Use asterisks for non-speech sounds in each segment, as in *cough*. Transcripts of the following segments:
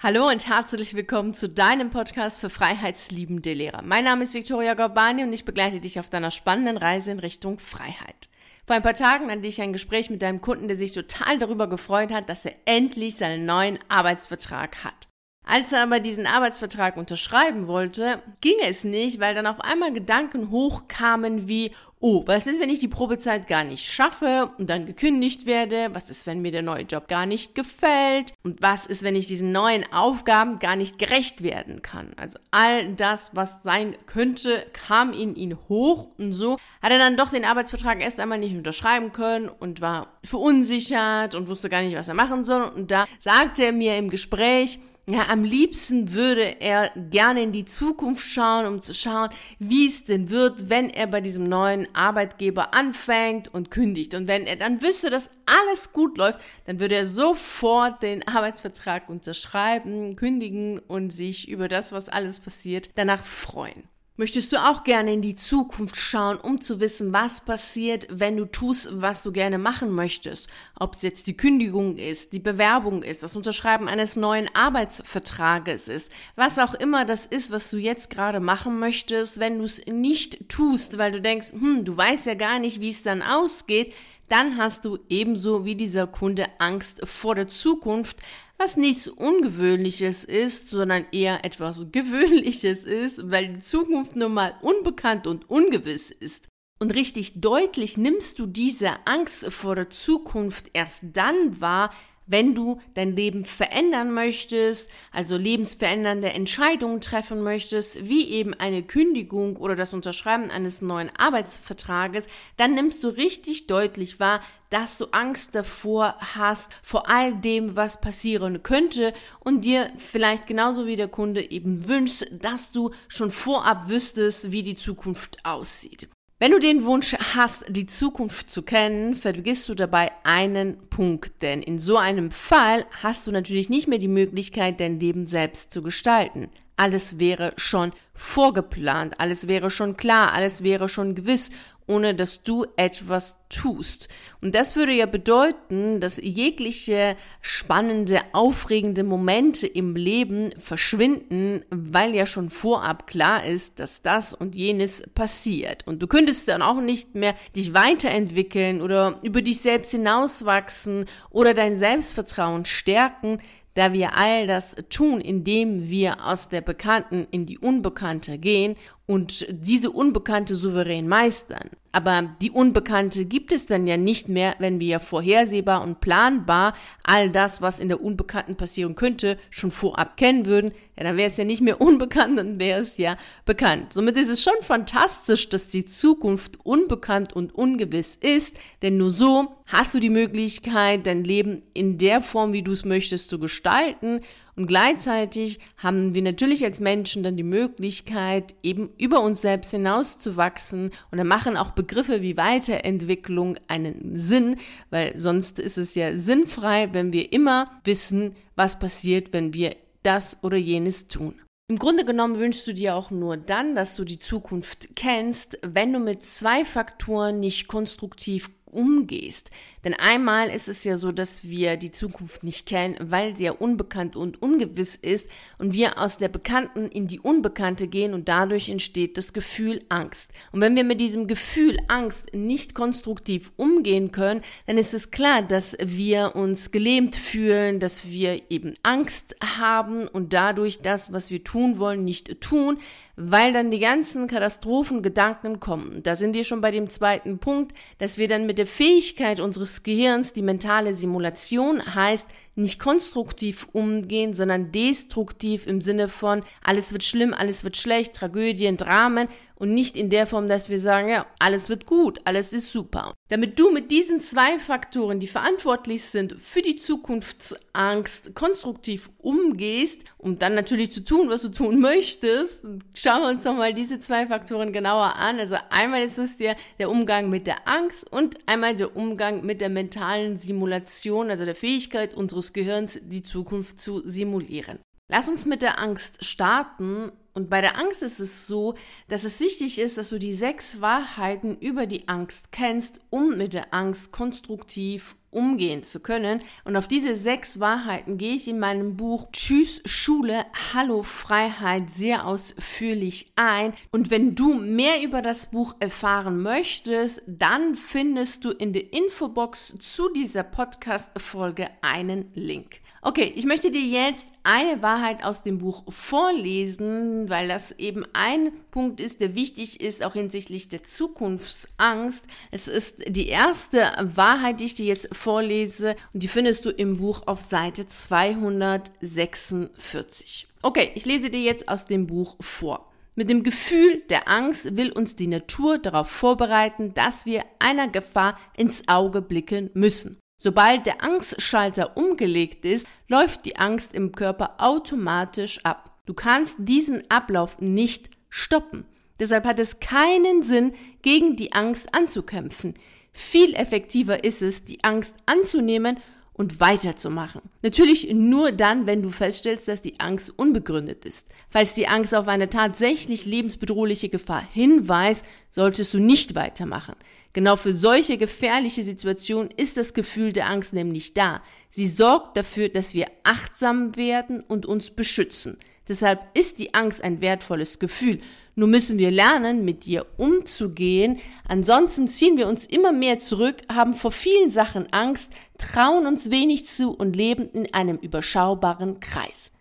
Hallo und herzlich willkommen zu deinem Podcast für freiheitsliebende Lehrer. Mein Name ist Viktoria Gorbani und ich begleite dich auf deiner spannenden Reise in Richtung Freiheit. Vor ein paar Tagen hatte ich ein Gespräch mit einem Kunden, der sich total darüber gefreut hat, dass er endlich seinen neuen Arbeitsvertrag hat. Als er aber diesen Arbeitsvertrag unterschreiben wollte, ging es nicht, weil dann auf einmal Gedanken hochkamen wie, oh, was ist, wenn ich die Probezeit gar nicht schaffe und dann gekündigt werde? Was ist, wenn mir der neue Job gar nicht gefällt? Und was ist, wenn ich diesen neuen Aufgaben gar nicht gerecht werden kann? Also all das, was sein könnte, kam in ihn hoch und so hat er dann doch den Arbeitsvertrag erst einmal nicht unterschreiben können und war verunsichert und wusste gar nicht, was er machen soll. Und da sagte er mir im Gespräch, ja, am liebsten würde er gerne in die Zukunft schauen, um zu schauen, wie es denn wird, wenn er bei diesem neuen Arbeitgeber anfängt und kündigt. Und wenn er dann wüsste, dass alles gut läuft, dann würde er sofort den Arbeitsvertrag unterschreiben, kündigen und sich über das, was alles passiert, danach freuen. Möchtest du auch gerne in die Zukunft schauen, um zu wissen, was passiert, wenn du tust, was du gerne machen möchtest? Ob es jetzt die Kündigung ist, die Bewerbung ist, das Unterschreiben eines neuen Arbeitsvertrages ist, was auch immer das ist, was du jetzt gerade machen möchtest, wenn du es nicht tust, weil du denkst, hm, du weißt ja gar nicht, wie es dann ausgeht, dann hast du ebenso wie dieser Kunde Angst vor der Zukunft, was nichts Ungewöhnliches ist, sondern eher etwas Gewöhnliches ist, weil die Zukunft nun mal unbekannt und ungewiss ist. Und richtig deutlich nimmst du diese Angst vor der Zukunft erst dann wahr, wenn du dein Leben verändern möchtest, also lebensverändernde Entscheidungen treffen möchtest, wie eben eine Kündigung oder das Unterschreiben eines neuen Arbeitsvertrages, dann nimmst du richtig deutlich wahr, dass du Angst davor hast, vor all dem, was passieren könnte und dir vielleicht genauso wie der Kunde eben wünscht, dass du schon vorab wüsstest, wie die Zukunft aussieht. Wenn du den Wunsch hast, die Zukunft zu kennen, vergisst du dabei einen Punkt, denn in so einem Fall hast du natürlich nicht mehr die Möglichkeit, dein Leben selbst zu gestalten. Alles wäre schon vorgeplant, alles wäre schon klar, alles wäre schon gewiss ohne dass du etwas tust. Und das würde ja bedeuten, dass jegliche spannende, aufregende Momente im Leben verschwinden, weil ja schon vorab klar ist, dass das und jenes passiert. Und du könntest dann auch nicht mehr dich weiterentwickeln oder über dich selbst hinauswachsen oder dein Selbstvertrauen stärken, da wir all das tun, indem wir aus der Bekannten in die Unbekannte gehen und diese Unbekannte souverän meistern. Aber die Unbekannte gibt es dann ja nicht mehr, wenn wir vorhersehbar und planbar all das, was in der Unbekannten passieren könnte, schon vorab kennen würden. Ja, dann wäre es ja nicht mehr *laughs* unbekannt, dann wäre es ja bekannt. Somit ist es schon fantastisch, dass die Zukunft unbekannt und ungewiss ist, denn nur so hast du die Möglichkeit, dein Leben in der Form, wie du es möchtest, zu gestalten und gleichzeitig haben wir natürlich als Menschen dann die Möglichkeit, eben über uns selbst hinauszuwachsen. Und dann machen auch Begriffe wie Weiterentwicklung einen Sinn, weil sonst ist es ja sinnfrei, wenn wir immer wissen, was passiert, wenn wir das oder jenes tun. Im Grunde genommen wünschst du dir auch nur dann, dass du die Zukunft kennst, wenn du mit zwei Faktoren nicht konstruktiv umgehst. Denn einmal ist es ja so, dass wir die Zukunft nicht kennen, weil sie ja unbekannt und ungewiss ist und wir aus der Bekannten in die Unbekannte gehen und dadurch entsteht das Gefühl Angst. Und wenn wir mit diesem Gefühl Angst nicht konstruktiv umgehen können, dann ist es klar, dass wir uns gelähmt fühlen, dass wir eben Angst haben und dadurch das, was wir tun wollen, nicht tun, weil dann die ganzen Katastrophengedanken kommen. Da sind wir schon bei dem zweiten Punkt, dass wir dann mit der Fähigkeit unseres Gehirns, die mentale Simulation heißt, nicht konstruktiv umgehen, sondern destruktiv im Sinne von alles wird schlimm, alles wird schlecht, Tragödien, Dramen und nicht in der Form, dass wir sagen, ja, alles wird gut, alles ist super. Damit du mit diesen zwei Faktoren, die verantwortlich sind für die Zukunftsangst, konstruktiv umgehst, um dann natürlich zu tun, was du tun möchtest, schauen wir uns nochmal diese zwei Faktoren genauer an. Also einmal ist es der, der Umgang mit der Angst und einmal der Umgang mit der mentalen Simulation, also der Fähigkeit unseres Gehirns, die Zukunft zu simulieren. Lass uns mit der Angst starten. Und bei der Angst ist es so, dass es wichtig ist, dass du die sechs Wahrheiten über die Angst kennst, um mit der Angst konstruktiv umgehen zu können. Und auf diese sechs Wahrheiten gehe ich in meinem Buch Tschüss Schule, Hallo Freiheit sehr ausführlich ein. Und wenn du mehr über das Buch erfahren möchtest, dann findest du in der Infobox zu dieser Podcast-Folge einen Link. Okay, ich möchte dir jetzt eine Wahrheit aus dem Buch vorlesen, weil das eben ein Punkt ist, der wichtig ist, auch hinsichtlich der Zukunftsangst. Es ist die erste Wahrheit, die ich dir jetzt vorlese und die findest du im Buch auf Seite 246. Okay, ich lese dir jetzt aus dem Buch vor. Mit dem Gefühl der Angst will uns die Natur darauf vorbereiten, dass wir einer Gefahr ins Auge blicken müssen. Sobald der Angstschalter umgelegt ist, läuft die Angst im Körper automatisch ab. Du kannst diesen Ablauf nicht stoppen. Deshalb hat es keinen Sinn, gegen die Angst anzukämpfen. Viel effektiver ist es, die Angst anzunehmen und weiterzumachen. Natürlich nur dann, wenn du feststellst, dass die Angst unbegründet ist. Falls die Angst auf eine tatsächlich lebensbedrohliche Gefahr hinweist, solltest du nicht weitermachen. Genau für solche gefährliche Situationen ist das Gefühl der Angst nämlich da. Sie sorgt dafür, dass wir achtsam werden und uns beschützen. Deshalb ist die Angst ein wertvolles Gefühl. Nur müssen wir lernen, mit ihr umzugehen. Ansonsten ziehen wir uns immer mehr zurück, haben vor vielen Sachen Angst, trauen uns wenig zu und leben in einem überschaubaren Kreis.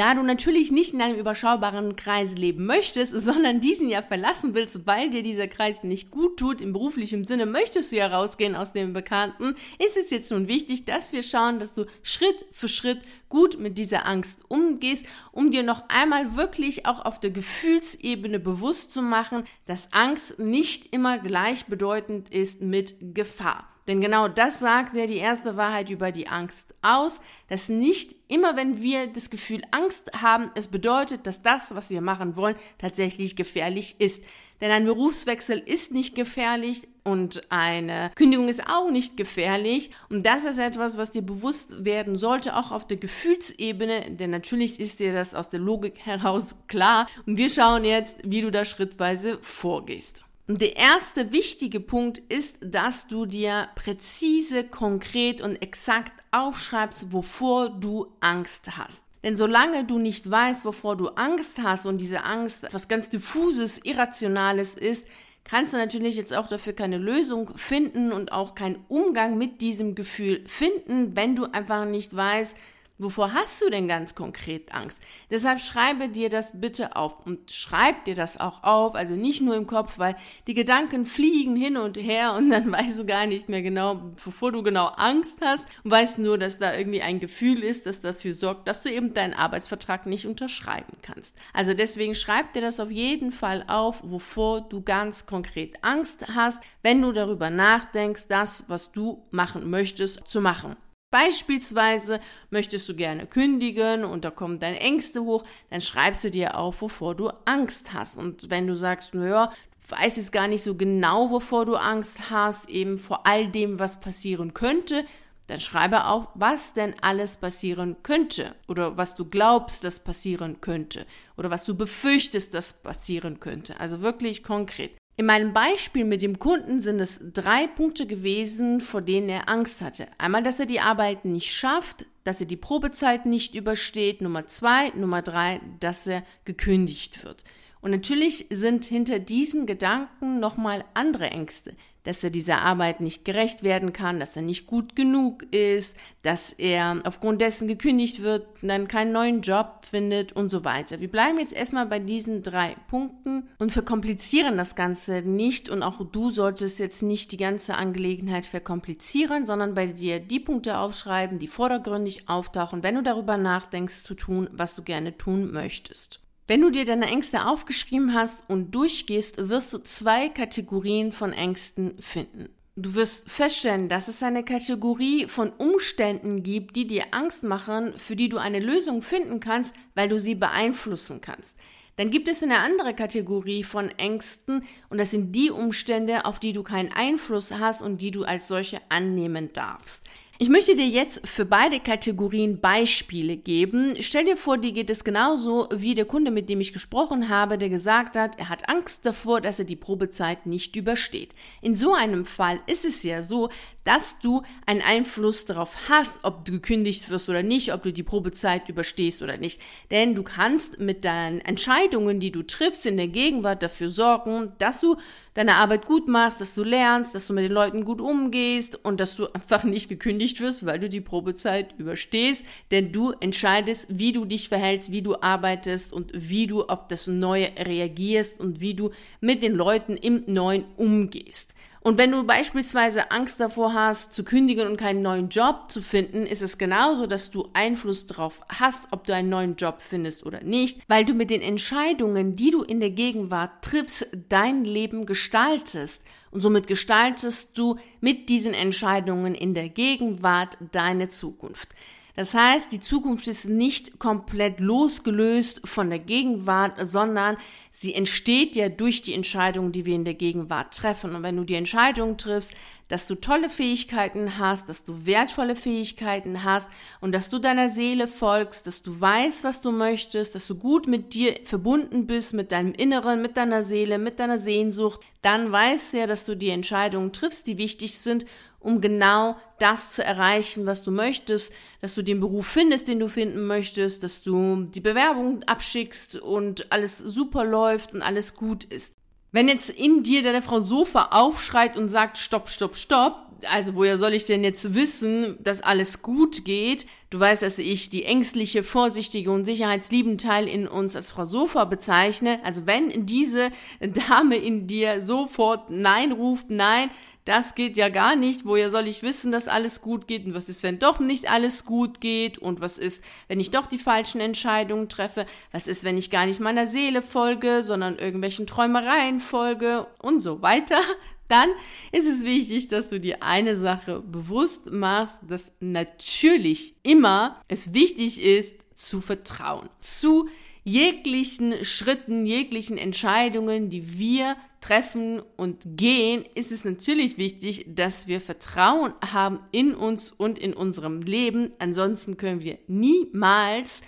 Da du natürlich nicht in einem überschaubaren Kreis leben möchtest, *laughs* sondern diesen ja verlassen willst, weil dir dieser Kreis nicht gut tut, im beruflichen Sinne möchtest du ja rausgehen aus dem Bekannten, ist es jetzt nun wichtig, dass wir schauen, dass du Schritt für Schritt gut mit dieser Angst umgehst, um dir noch einmal wirklich auch auf der Gefühlsebene bewusst zu machen, dass Angst nicht immer gleichbedeutend ist mit Gefahr. Denn genau das sagt ja die erste Wahrheit über die Angst aus, dass nicht immer, wenn wir das Gefühl Angst haben, es bedeutet, dass das, was wir machen wollen, tatsächlich gefährlich ist. Denn ein Berufswechsel ist nicht gefährlich und eine Kündigung ist auch nicht gefährlich. Und das ist etwas, was dir bewusst werden sollte, auch auf der Gefühlsebene. Denn natürlich ist dir das aus der Logik heraus klar. Und wir schauen jetzt, wie du da schrittweise vorgehst. Und der erste wichtige Punkt ist, dass du dir präzise, konkret und exakt aufschreibst, wovor du Angst hast. Denn solange du nicht weißt, wovor du Angst hast und diese Angst was ganz diffuses, irrationales ist, kannst du natürlich jetzt auch dafür keine Lösung finden und auch keinen Umgang mit diesem Gefühl finden, wenn du einfach nicht weißt, Wovor hast du denn ganz konkret Angst? Deshalb schreibe dir das bitte auf und schreib dir das auch auf, also nicht nur im Kopf, weil die Gedanken fliegen hin und her und dann *laughs* weißt du gar nicht mehr genau, wovor du genau Angst hast und weißt nur, dass da irgendwie ein Gefühl ist, das dafür sorgt, dass du eben deinen Arbeitsvertrag nicht unterschreiben kannst. Also deswegen schreib dir das auf jeden Fall auf, wovor du ganz konkret Angst hast, wenn du darüber nachdenkst, das, was du machen möchtest, zu machen. Beispielsweise möchtest du gerne kündigen und da kommen deine Ängste hoch, dann schreibst du dir auf, wovor du Angst hast. Und wenn du sagst, naja, du weißt jetzt gar nicht so genau, wovor du Angst hast, eben vor all dem, was passieren könnte, dann schreibe auch, was denn alles passieren könnte oder was du glaubst, dass passieren könnte oder was du befürchtest, dass passieren könnte. Also wirklich konkret. In meinem Beispiel mit dem Kunden sind es drei Punkte gewesen, vor denen er Angst hatte. Einmal, dass er die Arbeit nicht schafft, dass er die Probezeit nicht übersteht. Nummer zwei, Nummer drei, dass er gekündigt wird. Und natürlich sind hinter diesen Gedanken nochmal andere Ängste dass er dieser Arbeit nicht gerecht werden kann, dass er nicht gut genug ist, dass er aufgrund dessen gekündigt wird, dann keinen neuen Job findet und so weiter. Wir bleiben jetzt erstmal bei diesen drei Punkten und verkomplizieren das Ganze nicht und auch du solltest jetzt nicht die ganze Angelegenheit verkomplizieren, sondern bei dir die Punkte aufschreiben, die vordergründig auftauchen, wenn du darüber nachdenkst zu tun, was du gerne tun möchtest. Wenn du dir deine Ängste aufgeschrieben hast und durchgehst, wirst du zwei Kategorien von Ängsten finden. Du wirst feststellen, dass es eine Kategorie von Umständen gibt, die dir Angst machen, für die du eine Lösung finden kannst, weil du sie beeinflussen kannst. Dann gibt es eine andere Kategorie von Ängsten und das sind die Umstände, auf die du keinen Einfluss hast und die du als solche annehmen darfst. Ich möchte dir jetzt für beide Kategorien Beispiele geben. Stell dir vor, dir geht es genauso wie der Kunde, mit dem ich gesprochen habe, der gesagt hat, er hat Angst davor, dass er die Probezeit nicht übersteht. In so einem Fall ist es ja so, dass du einen Einfluss darauf hast, ob du gekündigt wirst oder nicht, ob du die Probezeit überstehst oder nicht. Denn du kannst mit deinen Entscheidungen, die du triffst in der Gegenwart, dafür sorgen, dass du deine Arbeit gut machst, dass du lernst, dass du mit den Leuten gut umgehst und dass du einfach nicht gekündigt wirst, weil du die Probezeit überstehst. Denn du entscheidest, wie du dich verhältst, wie du arbeitest und wie du auf das Neue reagierst und wie du mit den Leuten im Neuen umgehst. Und wenn du beispielsweise Angst davor hast, zu kündigen und keinen neuen Job zu finden, ist es genauso, dass du Einfluss darauf hast, ob du einen neuen Job findest oder nicht, weil du mit den Entscheidungen, die du in der Gegenwart triffst, dein Leben gestaltest. Und somit gestaltest du mit diesen Entscheidungen in der Gegenwart deine Zukunft. Das heißt, die Zukunft ist nicht komplett losgelöst von der Gegenwart, sondern sie entsteht ja durch die Entscheidungen, die wir in der Gegenwart treffen. Und wenn du die Entscheidung triffst, dass du tolle Fähigkeiten hast, dass du wertvolle Fähigkeiten hast und dass du deiner Seele folgst, dass du weißt, was du möchtest, dass du gut mit dir verbunden bist, mit deinem Inneren, mit deiner Seele, mit deiner Sehnsucht, dann weißt du ja, dass du die Entscheidungen triffst, die wichtig sind um genau das zu erreichen, was du möchtest, dass du den Beruf findest, den du finden möchtest, dass du die Bewerbung abschickst und alles super läuft und alles gut ist. Wenn jetzt in dir deine Frau Sofa aufschreit und sagt, stopp, stopp, stopp, also woher soll ich denn jetzt wissen, dass alles gut geht? Du weißt, dass ich die ängstliche, vorsichtige und sicherheitsliebende Teil in uns als Frau Sofa bezeichne. Also wenn diese Dame in dir sofort Nein ruft, nein, das geht ja gar nicht. Woher soll ich wissen, dass alles gut geht? Und was ist, wenn doch nicht alles gut geht? Und was ist, wenn ich doch die falschen Entscheidungen treffe? Was ist, wenn ich gar nicht meiner Seele folge, sondern irgendwelchen Träumereien folge? Und so weiter. *laughs* Dann ist es wichtig, dass du dir eine Sache bewusst machst, dass natürlich immer es wichtig ist, zu vertrauen. Zu jeglichen Schritten, jeglichen Entscheidungen, die wir treffen und gehen, ist es natürlich wichtig, dass wir Vertrauen haben in uns und in unserem Leben. Ansonsten können wir niemals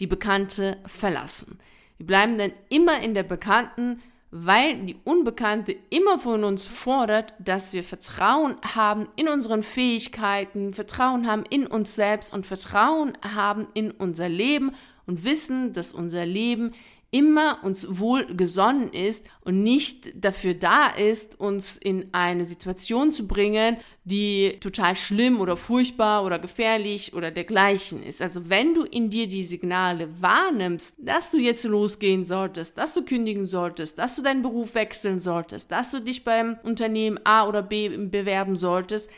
die Bekannte verlassen. Wir bleiben dann immer in der Bekannten, weil die Unbekannte immer von uns fordert, dass wir Vertrauen haben in unseren Fähigkeiten, Vertrauen haben in uns selbst und Vertrauen haben in unser Leben und wissen, dass unser Leben immer uns wohl gesonnen ist und nicht dafür da ist, uns in eine Situation zu bringen, die total schlimm oder furchtbar oder gefährlich oder dergleichen ist. Also wenn du in dir die Signale wahrnimmst, dass du jetzt losgehen solltest, dass du kündigen solltest, dass du deinen Beruf wechseln solltest, dass du dich beim Unternehmen A oder B bewerben solltest,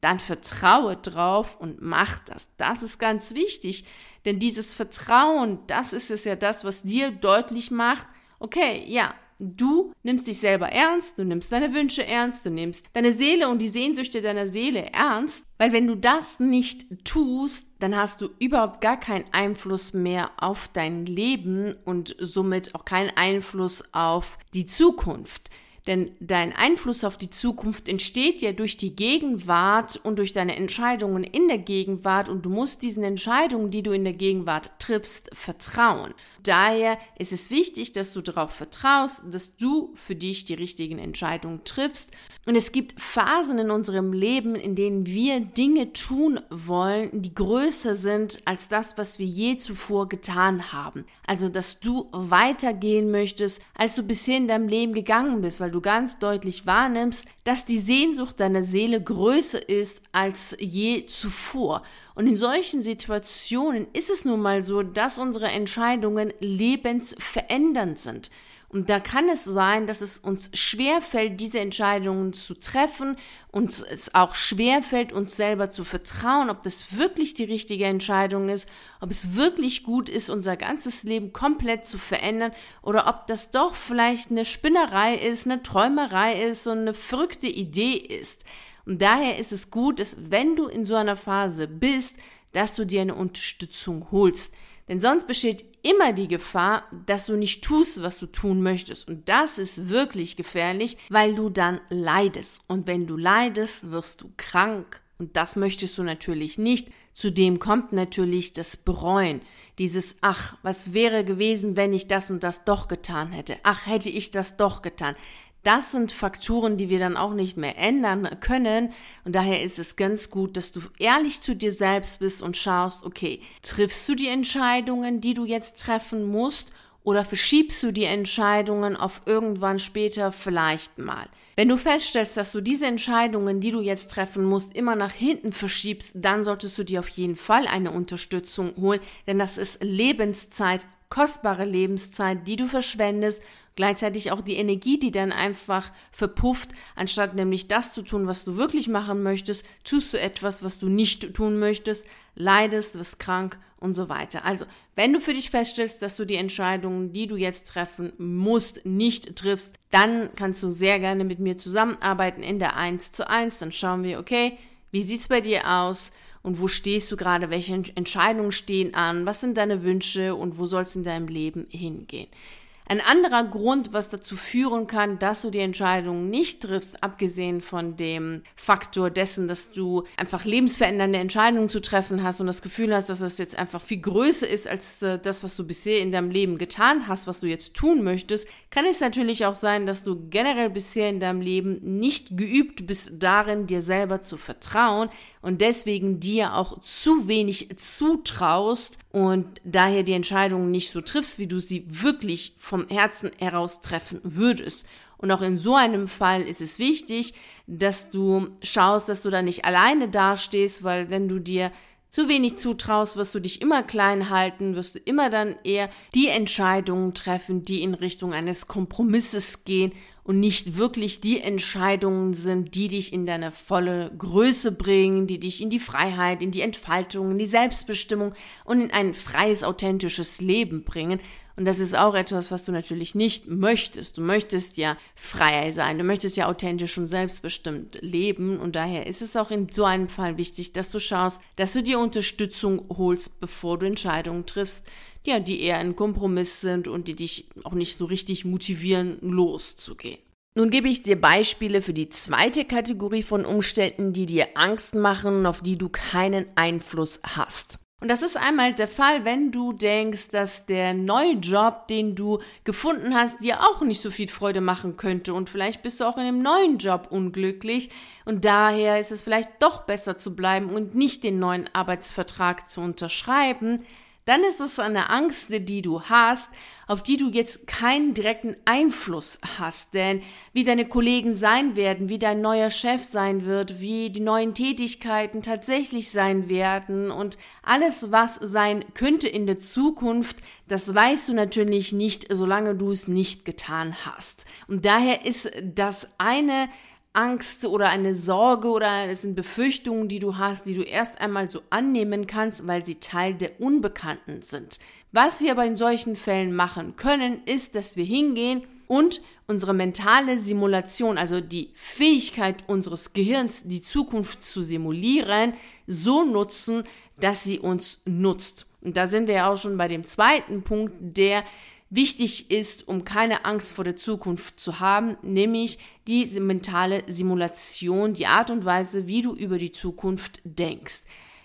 dann vertraue drauf und mach das. Das ist ganz wichtig, denn dieses Vertrauen, das ist es ja das, was dir deutlich macht, okay, ja, du nimmst dich selber ernst, du nimmst deine Wünsche ernst, du nimmst deine Seele und die Sehnsüchte deiner Seele ernst, weil wenn du das nicht tust, dann hast du überhaupt gar keinen Einfluss mehr auf dein Leben und somit auch keinen Einfluss auf die Zukunft. Denn dein Einfluss auf die Zukunft entsteht ja durch die Gegenwart und durch deine Entscheidungen in der Gegenwart und du musst diesen Entscheidungen, die du in der Gegenwart triffst, vertrauen. Daher ist es wichtig, dass du darauf vertraust, dass du für dich die richtigen Entscheidungen triffst. Und es gibt Phasen in unserem Leben, in denen wir Dinge tun wollen, die größer sind als das, was wir je zuvor getan haben. Also, dass du weitergehen möchtest, als du bisher in deinem Leben gegangen bist, weil du ganz deutlich wahrnimmst, dass die Sehnsucht deiner Seele größer ist als je zuvor. Und in solchen Situationen ist es nun mal so, dass unsere Entscheidungen lebensverändernd sind. Und da kann es sein, dass es uns schwerfällt, diese Entscheidungen zu treffen und es auch schwerfällt, uns selber zu vertrauen, ob das wirklich die richtige Entscheidung ist, ob es wirklich gut ist, unser ganzes Leben komplett zu verändern oder ob das doch vielleicht eine Spinnerei ist, eine Träumerei ist und eine verrückte Idee ist. Und daher ist es gut, dass wenn du in so einer Phase bist, dass du dir eine Unterstützung holst. Denn sonst besteht immer die Gefahr, dass du nicht tust, was du tun möchtest. Und das ist wirklich gefährlich, weil du dann leidest. Und wenn du leidest, wirst du krank, Und das möchtest du natürlich nicht. Zudem kommt natürlich das Bereuen. Dieses, ach, was wäre gewesen, wenn ich das und das doch getan hätte? Ach, hätte ich das doch getan? Das sind Faktoren, die wir dann auch nicht mehr ändern können. Und daher ist es ganz gut, dass du ehrlich zu dir selbst bist und schaust, okay, triffst du die Entscheidungen, die du jetzt treffen musst? Oder verschiebst du die Entscheidungen auf irgendwann später vielleicht mal? Wenn du feststellst, dass du diese Entscheidungen, die du jetzt treffen musst, immer nach hinten verschiebst, dann solltest du dir auf jeden Fall eine Unterstützung holen, denn das ist Lebenszeit, kostbare Lebenszeit, die du verschwendest gleichzeitig auch die Energie, die dann einfach verpufft, anstatt nämlich das zu tun, was du wirklich machen möchtest, tust du etwas, was du nicht tun möchtest, leidest, wirst krank und so weiter. Also, wenn du für dich feststellst, dass du die Entscheidungen, die du jetzt treffen musst, nicht triffst, dann kannst du sehr gerne mit mir zusammenarbeiten in der 1 zu 1. Dann schauen wir, okay, wie sieht es bei dir aus? Und wo stehst du gerade? Welche Entscheidungen stehen an? Was sind deine Wünsche und wo soll es in deinem Leben hingehen? Ein anderer Grund, was dazu führen kann, dass du die Entscheidung nicht triffst, abgesehen von dem Faktor dessen, dass du einfach lebensverändernde Entscheidungen zu treffen hast und das Gefühl hast, dass es jetzt einfach viel größer ist als äh, das, was du bisher in deinem Leben getan hast, was du jetzt tun möchtest, kann es natürlich auch sein, dass du generell bisher in deinem Leben nicht geübt bist darin, dir selber zu vertrauen, und deswegen dir auch zu wenig zutraust und daher die Entscheidungen nicht so triffst, wie du sie wirklich vom Herzen heraus treffen würdest. Und auch in so einem Fall ist es wichtig, dass du schaust, dass du da nicht alleine dastehst, weil wenn du dir zu wenig zutraust, wirst du dich immer klein halten, wirst du immer dann eher die Entscheidungen treffen, die in Richtung eines Kompromisses gehen und nicht wirklich die Entscheidungen sind, die dich in deine volle Größe bringen, die dich in die Freiheit, in die Entfaltung, in die Selbstbestimmung und in ein freies, authentisches Leben bringen. Und das ist auch etwas, was du natürlich nicht möchtest. Du möchtest ja frei sein, du möchtest ja authentisch und selbstbestimmt leben. Und daher ist es auch in so einem Fall wichtig, dass du schaust, dass du dir Unterstützung holst, bevor du Entscheidungen triffst, ja, die eher ein Kompromiss sind und die dich auch nicht so richtig motivieren, loszugehen. Nun gebe ich dir Beispiele für die zweite Kategorie von Umständen, die dir Angst machen, auf die du keinen Einfluss hast. Und das ist einmal der Fall, wenn du denkst, dass der neue Job, den du gefunden hast, dir auch nicht so viel Freude machen könnte. Und vielleicht bist du auch in dem neuen Job unglücklich. Und daher ist es vielleicht doch besser zu bleiben und nicht den neuen Arbeitsvertrag zu unterschreiben dann ist es eine Angst, die du hast, auf die du jetzt keinen direkten Einfluss hast. Denn wie deine Kollegen sein werden, wie dein neuer Chef sein wird, wie die neuen Tätigkeiten tatsächlich sein werden und alles, was sein könnte in der Zukunft, das weißt du natürlich nicht, solange du es nicht getan hast. Und daher ist das eine Angst oder eine Sorge oder es sind Befürchtungen, die du hast, die du erst einmal so annehmen kannst, weil sie Teil der Unbekannten sind. Was wir aber in solchen Fällen machen können, ist, dass wir hingehen und unsere mentale Simulation, also die Fähigkeit unseres Gehirns, die Zukunft zu simulieren, so nutzen, dass sie uns nutzt. Und da sind wir ja auch schon bei dem zweiten Punkt, der wichtig ist, um keine Angst vor der Zukunft zu haben, nämlich die mentale Simulation, die Art und Weise, wie du über die Zukunft denkst.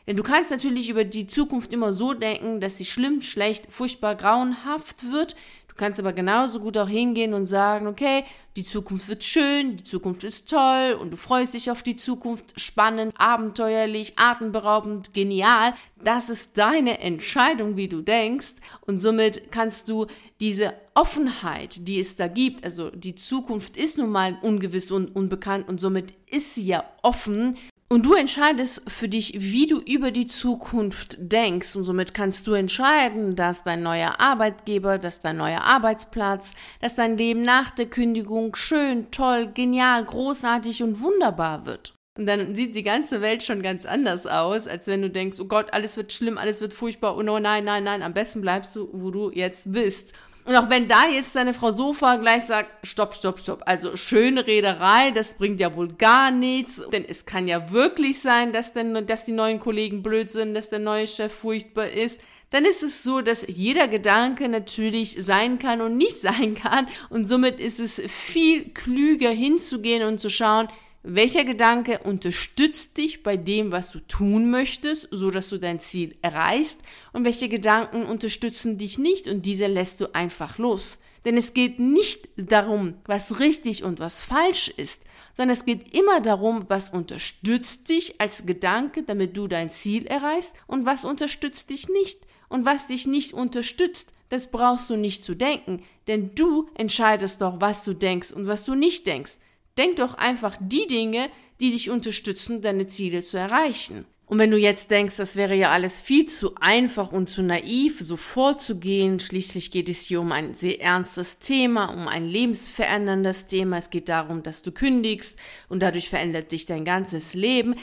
Denn du kannst natürlich über die Zukunft immer so denken, dass sie schlimm, schlecht, furchtbar, grauenhaft wird. Du kannst aber genauso gut auch hingehen und sagen, okay, die Zukunft wird schön, die Zukunft ist toll und du freust dich auf die Zukunft, spannend, abenteuerlich, atemberaubend, genial. Das ist deine Entscheidung, wie du denkst und somit kannst du diese Offenheit, die es da gibt, also die Zukunft ist nun mal ungewiss und unbekannt und somit ist sie ja offen, und du entscheidest für dich, wie du über die Zukunft denkst. Und somit kannst du entscheiden, dass dein neuer Arbeitgeber, dass dein neuer Arbeitsplatz, dass dein Leben nach der Kündigung schön, toll, genial, großartig und wunderbar wird. Und dann sieht die ganze Welt schon ganz anders aus, als wenn du denkst, oh Gott, alles wird schlimm, alles wird furchtbar, oh no, nein, nein, nein, am besten bleibst du, wo du jetzt bist. Und auch wenn da jetzt deine Frau Sofa gleich sagt, stopp, stopp, stopp, also schöne Rederei, das bringt ja wohl gar nichts, denn es kann ja wirklich sein, dass, denn, dass die neuen Kollegen blöd sind, dass der neue Chef furchtbar ist, dann ist es so, dass jeder Gedanke natürlich sein kann und nicht *laughs* sein kann. Und somit ist es viel klüger hinzugehen und zu schauen, welcher Gedanke unterstützt dich bei dem, was du tun möchtest, so dass du dein Ziel erreichst und welche Gedanken unterstützen dich nicht und diese lässt du einfach los. Denn es geht nicht darum, was richtig und was falsch ist, sondern es geht immer darum, was unterstützt dich als Gedanke, damit du dein Ziel erreichst und was unterstützt dich nicht. Und was dich nicht unterstützt, das brauchst du nicht zu denken, denn du entscheidest doch, was du denkst und was du nicht denkst. Denk doch einfach die Dinge, die dich unterstützen, deine Ziele zu erreichen. Und wenn du jetzt denkst, das wäre ja alles viel zu einfach und zu naiv, so vorzugehen, schließlich geht es hier um ein sehr ernstes Thema, um ein lebensveränderndes Thema, es geht darum, dass du kündigst und dadurch verändert sich dein ganzes Leben,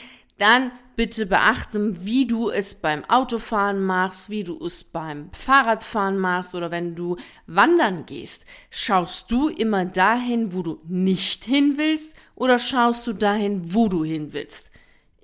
dann bitte beachten, wie du es beim Autofahren machst, wie du es beim Fahrradfahren machst oder wenn du wandern gehst. Schaust du immer dahin, wo du nicht hin willst oder schaust du dahin, wo du hin willst?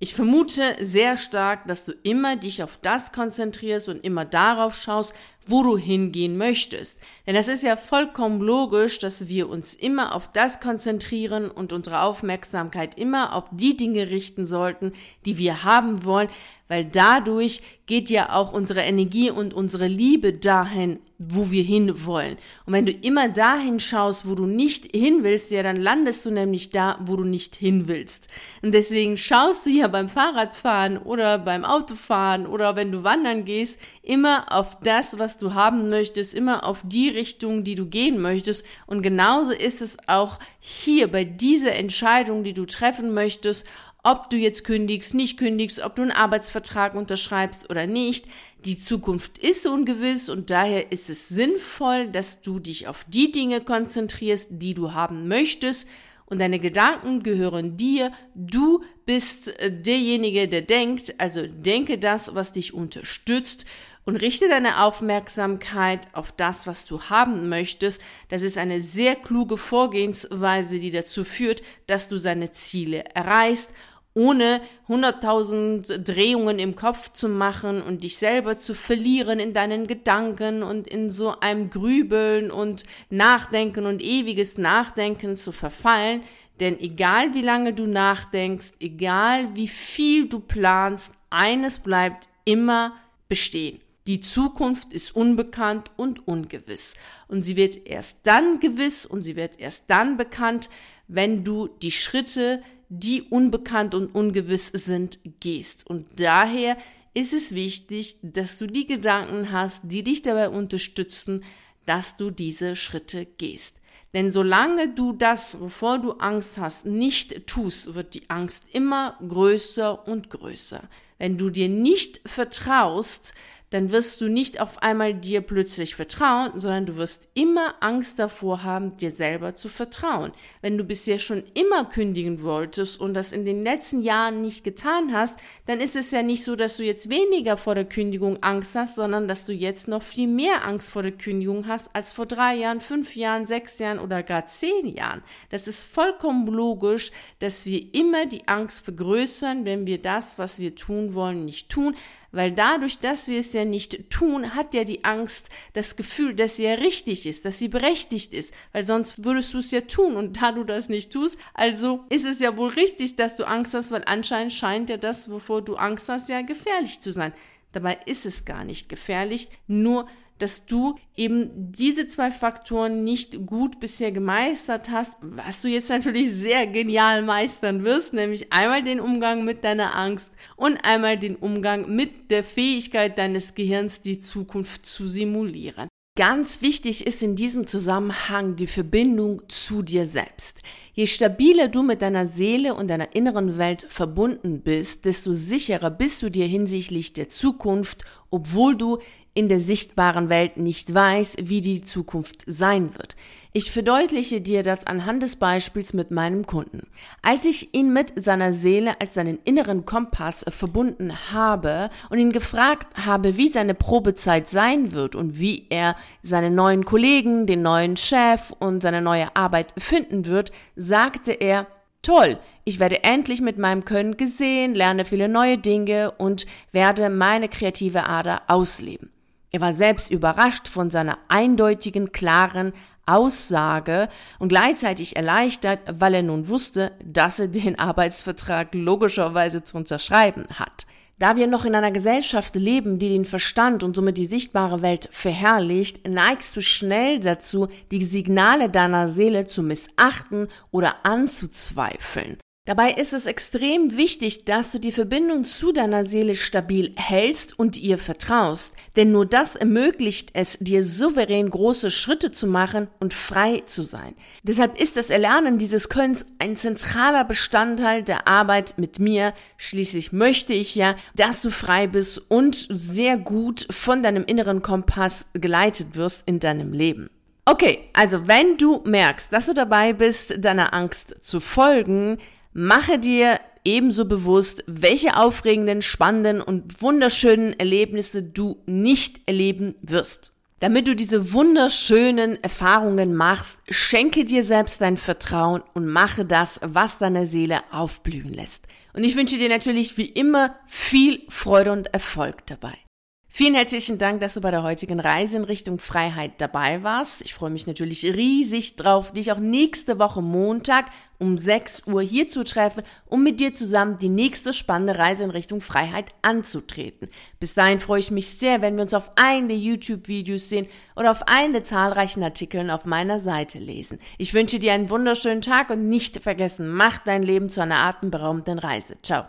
Ich vermute sehr stark, dass du immer dich auf das konzentrierst und immer darauf schaust, wo du hingehen möchtest. Denn es ist ja vollkommen logisch, dass wir uns immer auf das konzentrieren und unsere Aufmerksamkeit immer auf die Dinge richten sollten, die wir haben wollen, weil dadurch geht ja auch unsere Energie und unsere Liebe dahin, wo wir hin wollen. Und wenn du immer dahin schaust, wo du nicht hin willst, ja, dann landest du nämlich da, wo du nicht hin willst. Und deswegen schaust du ja beim Fahrradfahren oder beim Autofahren oder wenn du wandern gehst, immer auf das, was du haben möchtest, immer auf die Richtung, die du gehen möchtest. Und genauso ist es auch hier bei dieser Entscheidung, die du treffen möchtest, ob du jetzt kündigst, nicht kündigst, ob du einen Arbeitsvertrag unterschreibst oder nicht. Die Zukunft ist ungewiss und daher ist es sinnvoll, dass du dich auf die Dinge konzentrierst, die du haben möchtest. Und deine Gedanken gehören dir. Du bist äh, derjenige, der denkt. Also denke das, was dich unterstützt und richte deine Aufmerksamkeit auf das, was du haben möchtest. Das ist eine sehr kluge Vorgehensweise, die dazu führt, dass du seine Ziele erreichst, ohne 100.000 Drehungen im Kopf zu machen und dich selber zu verlieren in deinen Gedanken und in so einem Grübeln und Nachdenken und ewiges Nachdenken zu verfallen. Denn egal wie lange du nachdenkst, egal wie viel du planst, eines bleibt immer bestehen. Die Zukunft ist unbekannt und ungewiss. Und sie wird erst dann gewiss und sie wird erst dann bekannt, wenn du die Schritte, die unbekannt und ungewiss sind, gehst. Und daher ist es wichtig, dass du die Gedanken hast, die dich dabei unterstützen, dass du diese Schritte gehst. Denn solange du das, wovor du Angst hast, nicht tust, wird die Angst immer größer und größer. Wenn du dir nicht vertraust, dann wirst du nicht auf einmal dir plötzlich vertrauen, sondern du wirst immer Angst davor haben, dir selber zu vertrauen. Wenn du bisher schon immer kündigen wolltest und das in den letzten Jahren nicht getan hast, dann ist es ja nicht so, dass du jetzt weniger vor der Kündigung Angst hast, sondern dass du jetzt noch viel mehr Angst vor der Kündigung hast als vor drei Jahren, fünf Jahren, sechs Jahren oder gar zehn Jahren. Das ist vollkommen logisch, dass wir immer die Angst vergrößern, wenn wir das, was wir tun wollen, nicht tun, weil dadurch, dass wir es ja nicht tun, hat ja die Angst das Gefühl, dass sie ja richtig ist, dass sie berechtigt ist, weil sonst würdest du es ja tun und da du das nicht tust, also ist es ja wohl richtig, dass du Angst hast, weil anscheinend scheint ja das, wovor du Angst hast, ja gefährlich zu sein. Dabei ist es gar nicht gefährlich, nur dass du eben diese zwei Faktoren nicht gut bisher gemeistert hast, was du jetzt natürlich sehr genial meistern wirst, nämlich einmal den Umgang mit deiner Angst und einmal den Umgang mit der Fähigkeit deines Gehirns, die Zukunft zu simulieren. Ganz wichtig ist in diesem Zusammenhang die Verbindung zu dir selbst. Je stabiler du mit deiner Seele und deiner inneren Welt verbunden bist, desto sicherer bist du dir hinsichtlich der Zukunft, obwohl du in der sichtbaren Welt nicht weiß, wie die Zukunft sein wird. Ich verdeutliche dir das anhand des Beispiels mit meinem Kunden. Als ich ihn mit seiner Seele als seinen inneren Kompass verbunden habe und ihn gefragt habe, wie seine Probezeit sein wird und wie er seine neuen Kollegen, den neuen Chef und seine neue Arbeit finden wird, sagte er, Toll, ich werde endlich mit meinem Können gesehen, lerne viele neue Dinge und werde meine kreative Ader ausleben. Er war selbst überrascht von seiner eindeutigen, klaren, Aussage und gleichzeitig erleichtert, weil er nun wusste, dass er den Arbeitsvertrag logischerweise zu unterschreiben hat. Da wir noch in einer Gesellschaft leben, die den Verstand und somit die sichtbare Welt verherrlicht, neigst du schnell dazu, die Signale deiner Seele zu missachten oder anzuzweifeln. Dabei ist es extrem wichtig, dass du die Verbindung zu deiner Seele stabil hältst und ihr vertraust, denn nur das ermöglicht es dir souverän große Schritte zu machen und frei zu sein. Deshalb ist das Erlernen dieses Könns ein zentraler Bestandteil der Arbeit mit mir. Schließlich möchte ich ja, dass du frei bist und sehr gut von deinem inneren Kompass geleitet wirst in deinem Leben. Okay, also wenn du merkst, dass du dabei bist, deiner Angst zu folgen, Mache dir ebenso bewusst, welche aufregenden, spannenden und wunderschönen Erlebnisse du nicht erleben wirst. Damit du diese wunderschönen Erfahrungen machst, schenke dir selbst dein Vertrauen und mache das, was deine Seele aufblühen lässt. Und ich wünsche dir natürlich wie immer viel Freude und Erfolg dabei. Vielen herzlichen Dank, dass du bei der heutigen Reise in Richtung Freiheit dabei warst. Ich freue mich natürlich riesig drauf, dich auch nächste Woche Montag um 6 Uhr hier zu treffen, um mit dir zusammen die nächste spannende Reise in Richtung Freiheit anzutreten. Bis dahin freue ich mich sehr, wenn wir uns auf einen der YouTube-Videos sehen oder auf einen der zahlreichen Artikeln auf meiner Seite lesen. Ich wünsche dir einen wunderschönen Tag und nicht vergessen, mach dein Leben zu einer atemberaubenden Reise. Ciao.